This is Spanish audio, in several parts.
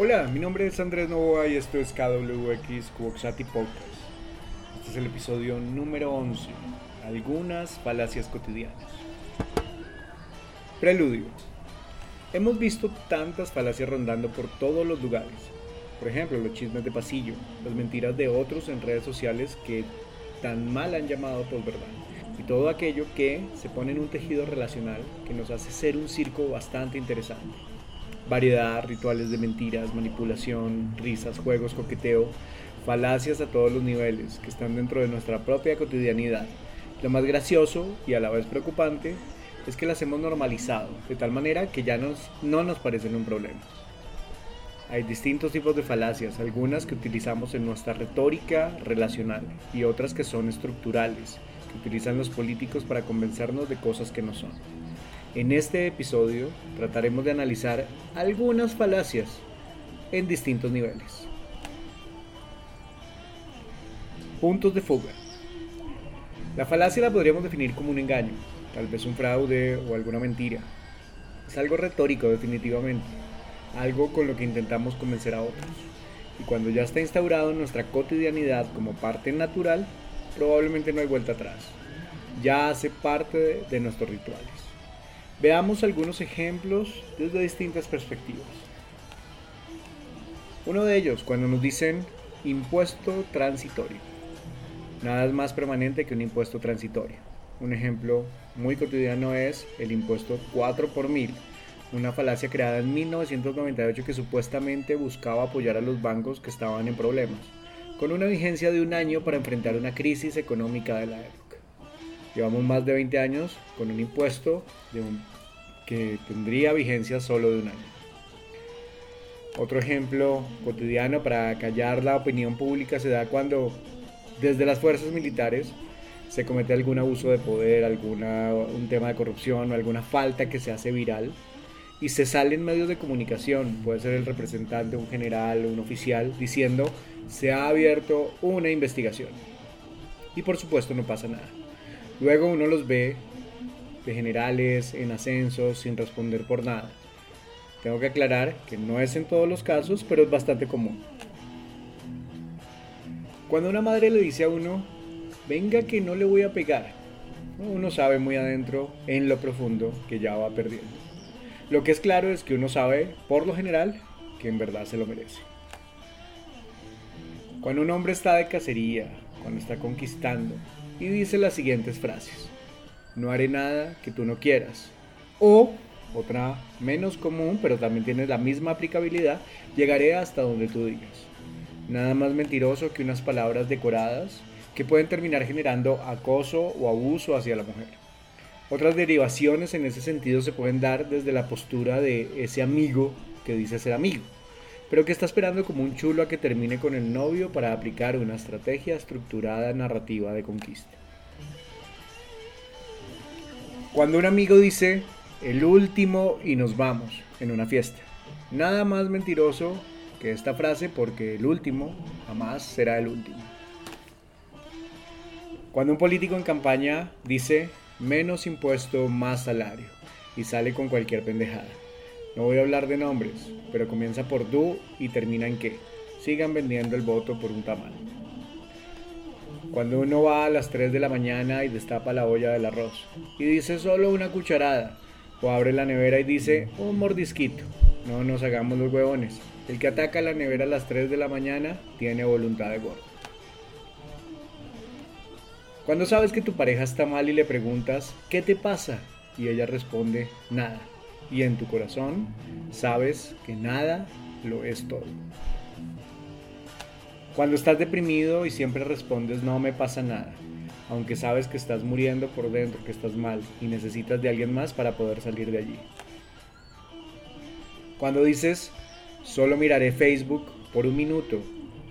Hola, mi nombre es Andrés Novoa y esto es KWX Cuoxati Podcast. Este es el episodio número 11. Algunas falacias cotidianas. Preludio. Hemos visto tantas falacias rondando por todos los lugares. Por ejemplo, los chismes de pasillo, las mentiras de otros en redes sociales que tan mal han llamado por verdad. Y todo aquello que se pone en un tejido relacional que nos hace ser un circo bastante interesante. Variedad, rituales de mentiras, manipulación, risas, juegos, coqueteo, falacias a todos los niveles que están dentro de nuestra propia cotidianidad. Lo más gracioso y a la vez preocupante es que las hemos normalizado, de tal manera que ya nos, no nos parecen un problema. Hay distintos tipos de falacias, algunas que utilizamos en nuestra retórica relacional y otras que son estructurales, que utilizan los políticos para convencernos de cosas que no son. En este episodio trataremos de analizar algunas falacias en distintos niveles. Puntos de fuga. La falacia la podríamos definir como un engaño, tal vez un fraude o alguna mentira. Es algo retórico definitivamente, algo con lo que intentamos convencer a otros. Y cuando ya está instaurado en nuestra cotidianidad como parte natural, probablemente no hay vuelta atrás. Ya hace parte de nuestros rituales. Veamos algunos ejemplos desde distintas perspectivas. Uno de ellos, cuando nos dicen impuesto transitorio. Nada es más permanente que un impuesto transitorio. Un ejemplo muy cotidiano es el impuesto 4 por mil, una falacia creada en 1998 que supuestamente buscaba apoyar a los bancos que estaban en problemas, con una vigencia de un año para enfrentar una crisis económica de la época. Llevamos más de 20 años con un impuesto de que tendría vigencia solo de un año. Otro ejemplo cotidiano para callar la opinión pública se da cuando desde las fuerzas militares se comete algún abuso de poder, alguna, un tema de corrupción o alguna falta que se hace viral y se sale en medios de comunicación, puede ser el representante, un general un oficial, diciendo se ha abierto una investigación. Y por supuesto no pasa nada. Luego uno los ve de generales en ascenso sin responder por nada. Tengo que aclarar que no es en todos los casos, pero es bastante común. Cuando una madre le dice a uno, venga que no le voy a pegar, uno sabe muy adentro, en lo profundo, que ya va perdiendo. Lo que es claro es que uno sabe, por lo general, que en verdad se lo merece. Cuando un hombre está de cacería, está conquistando, y dice las siguientes frases. No haré nada que tú no quieras. O, otra menos común, pero también tiene la misma aplicabilidad, llegaré hasta donde tú digas. Nada más mentiroso que unas palabras decoradas que pueden terminar generando acoso o abuso hacia la mujer. Otras derivaciones en ese sentido se pueden dar desde la postura de ese amigo que dice ser amigo, pero que está esperando como un chulo a que termine con el novio para aplicar una estrategia estructurada narrativa de conquista. Cuando un amigo dice el último y nos vamos en una fiesta, nada más mentiroso que esta frase porque el último jamás será el último. Cuando un político en campaña dice menos impuesto, más salario y sale con cualquier pendejada. No voy a hablar de nombres, pero comienza por du y termina en que sigan vendiendo el voto por un tamal. Cuando uno va a las 3 de la mañana y destapa la olla del arroz y dice solo una cucharada, o abre la nevera y dice un mordisquito, no nos hagamos los huevones. El que ataca la nevera a las 3 de la mañana tiene voluntad de gordo. Cuando sabes que tu pareja está mal y le preguntas, ¿qué te pasa? Y ella responde, nada. Y en tu corazón sabes que nada lo es todo. Cuando estás deprimido y siempre respondes, no me pasa nada. Aunque sabes que estás muriendo por dentro, que estás mal y necesitas de alguien más para poder salir de allí. Cuando dices, solo miraré Facebook por un minuto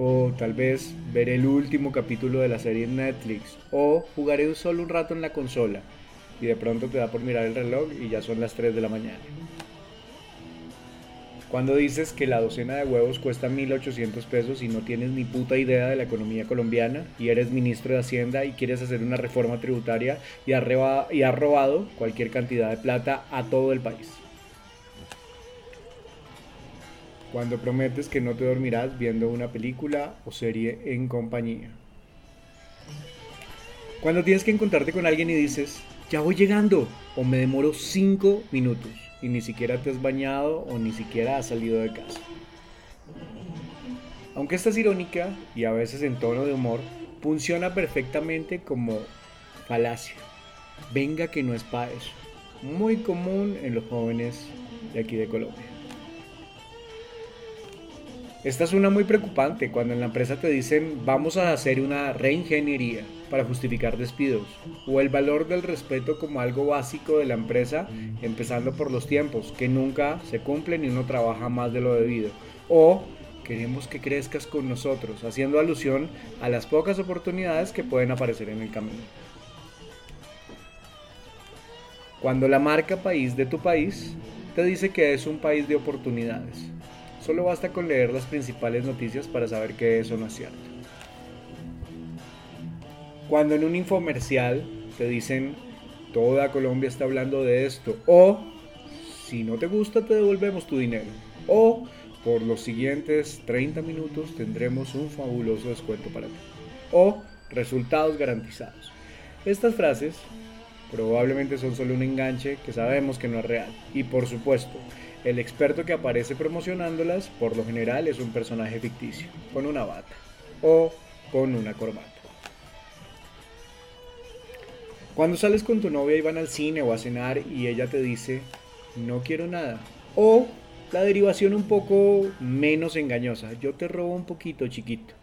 o tal vez veré el último capítulo de la serie en Netflix, o jugaré solo un rato en la consola, y de pronto te da por mirar el reloj y ya son las 3 de la mañana. Cuando dices que la docena de huevos cuesta 1.800 pesos y no tienes ni puta idea de la economía colombiana y eres ministro de Hacienda y quieres hacer una reforma tributaria y has robado cualquier cantidad de plata a todo el país. Cuando prometes que no te dormirás viendo una película o serie en compañía. Cuando tienes que encontrarte con alguien y dices, ya voy llegando, o me demoro 5 minutos, y ni siquiera te has bañado o ni siquiera has salido de casa. Aunque esta es irónica y a veces en tono de humor, funciona perfectamente como falacia. Venga que no es para eso. Muy común en los jóvenes de aquí de Colombia. Esta es una muy preocupante cuando en la empresa te dicen vamos a hacer una reingeniería para justificar despidos o el valor del respeto como algo básico de la empresa empezando por los tiempos que nunca se cumplen y uno trabaja más de lo debido o queremos que crezcas con nosotros haciendo alusión a las pocas oportunidades que pueden aparecer en el camino. Cuando la marca país de tu país te dice que es un país de oportunidades Solo basta con leer las principales noticias para saber que eso no es cierto. Cuando en un infomercial te dicen toda Colombia está hablando de esto o si no te gusta te devolvemos tu dinero o por los siguientes 30 minutos tendremos un fabuloso descuento para ti o resultados garantizados. Estas frases probablemente son solo un enganche que sabemos que no es real y por supuesto el experto que aparece promocionándolas por lo general es un personaje ficticio, con una bata o con una corbata. Cuando sales con tu novia y van al cine o a cenar y ella te dice, no quiero nada. O la derivación un poco menos engañosa, yo te robo un poquito chiquito.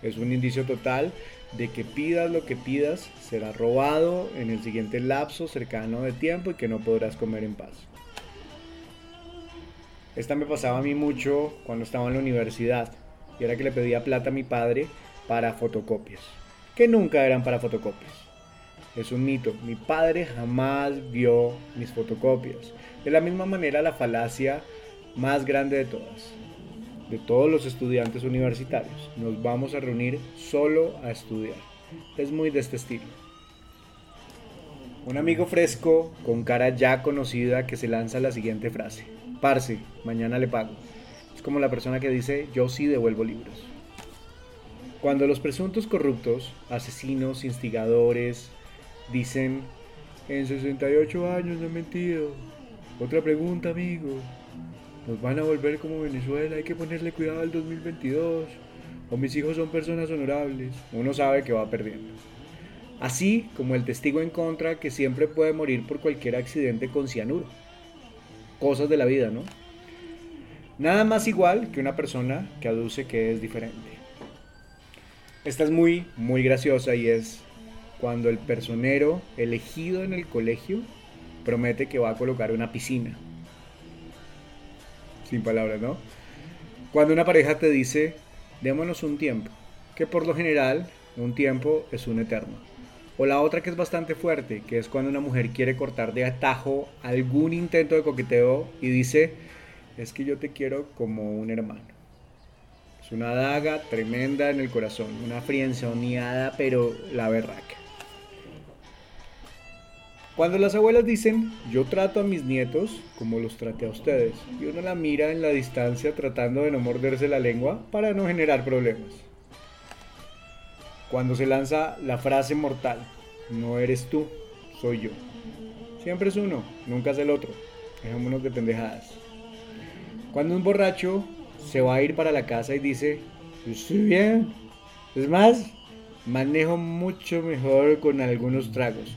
Es un indicio total de que pidas lo que pidas, será robado en el siguiente lapso cercano de tiempo y que no podrás comer en paz. Esta me pasaba a mí mucho cuando estaba en la universidad y era que le pedía plata a mi padre para fotocopias, que nunca eran para fotocopias. Es un mito, mi padre jamás vio mis fotocopias. De la misma manera la falacia más grande de todas, de todos los estudiantes universitarios, nos vamos a reunir solo a estudiar. Es muy de este estilo. Un amigo fresco, con cara ya conocida, que se lanza la siguiente frase. Parce, mañana le pago. Es como la persona que dice, yo sí devuelvo libros. Cuando los presuntos corruptos, asesinos, instigadores, dicen, en 68 años no he mentido. Otra pregunta, amigo. Nos van a volver como Venezuela, hay que ponerle cuidado al 2022. O mis hijos son personas honorables. Uno sabe que va perdiendo. Así como el testigo en contra que siempre puede morir por cualquier accidente con cianuro cosas de la vida, ¿no? Nada más igual que una persona que aduce que es diferente. Esta es muy, muy graciosa y es cuando el personero elegido en el colegio promete que va a colocar una piscina. Sin palabras, ¿no? Cuando una pareja te dice, démonos un tiempo, que por lo general un tiempo es un eterno. O la otra que es bastante fuerte, que es cuando una mujer quiere cortar de atajo algún intento de coqueteo y dice, es que yo te quiero como un hermano. Es una daga tremenda en el corazón, una frienzoneada, pero la berraca. Cuando las abuelas dicen, yo trato a mis nietos como los traté a ustedes, y uno la mira en la distancia tratando de no morderse la lengua para no generar problemas cuando se lanza la frase mortal, no eres tú, soy yo. Siempre es uno, nunca es el otro. Dejémonos de pendejadas. Cuando un borracho se va a ir para la casa y dice, estoy bien. Es más, manejo mucho mejor con algunos tragos.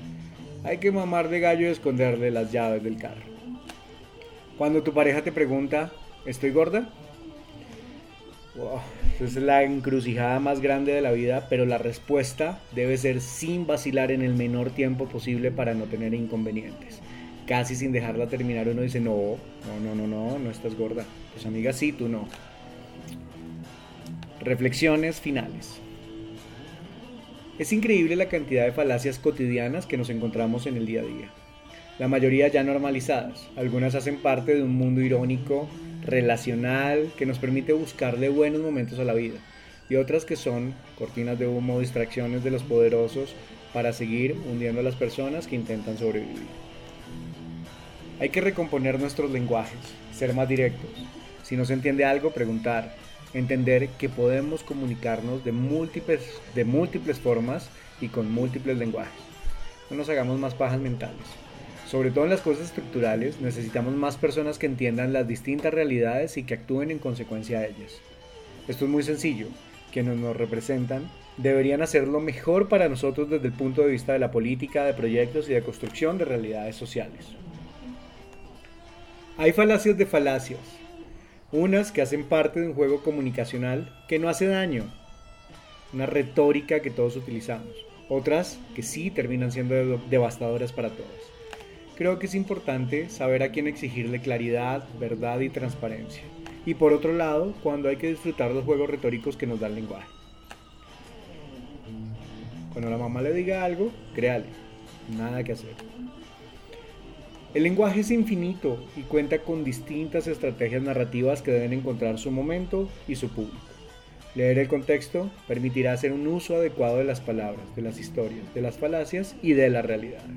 Hay que mamar de gallo y esconderle las llaves del carro. Cuando tu pareja te pregunta, ¿estoy gorda? es la encrucijada más grande de la vida, pero la respuesta debe ser sin vacilar en el menor tiempo posible para no tener inconvenientes. Casi sin dejarla terminar uno dice, no, no, no, no, no, no estás gorda. Pues amiga, sí, tú no. Reflexiones finales. Es increíble la cantidad de falacias cotidianas que nos encontramos en el día a día. La mayoría ya normalizadas. Algunas hacen parte de un mundo irónico relacional que nos permite buscarle buenos momentos a la vida y otras que son cortinas de humo, distracciones de los poderosos para seguir hundiendo a las personas que intentan sobrevivir. Hay que recomponer nuestros lenguajes, ser más directos, Si no se entiende algo, preguntar. Entender que podemos comunicarnos de múltiples, de múltiples formas y con múltiples lenguajes. No nos hagamos más pajas mentales. Sobre todo en las cosas estructurales, necesitamos más personas que entiendan las distintas realidades y que actúen en consecuencia de ellas. Esto es muy sencillo. Quienes nos representan deberían hacer lo mejor para nosotros desde el punto de vista de la política, de proyectos y de construcción de realidades sociales. Hay falacias de falacias. Unas que hacen parte de un juego comunicacional que no hace daño. Una retórica que todos utilizamos. Otras que sí terminan siendo devastadoras para todos. Creo que es importante saber a quién exigirle claridad, verdad y transparencia. Y por otro lado, cuando hay que disfrutar los juegos retóricos que nos da el lenguaje. Cuando la mamá le diga algo, créale. Nada que hacer. El lenguaje es infinito y cuenta con distintas estrategias narrativas que deben encontrar su momento y su público. Leer el contexto permitirá hacer un uso adecuado de las palabras, de las historias, de las falacias y de las realidades.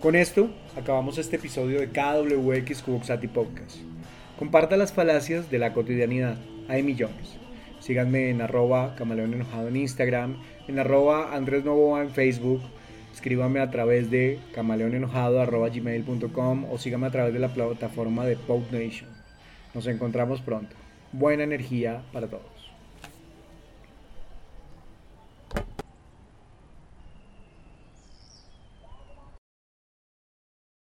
Con esto, acabamos este episodio de KWX Kuboxati Podcast. Comparta las falacias de la cotidianidad. Hay millones. Síganme en arroba camaleón enojado en Instagram, en arroba Andrés Novoa en Facebook. Escríbame a través de camaleonenojado.gmail.com o síganme a través de la plataforma de Pope Nation. Nos encontramos pronto. Buena energía para todos.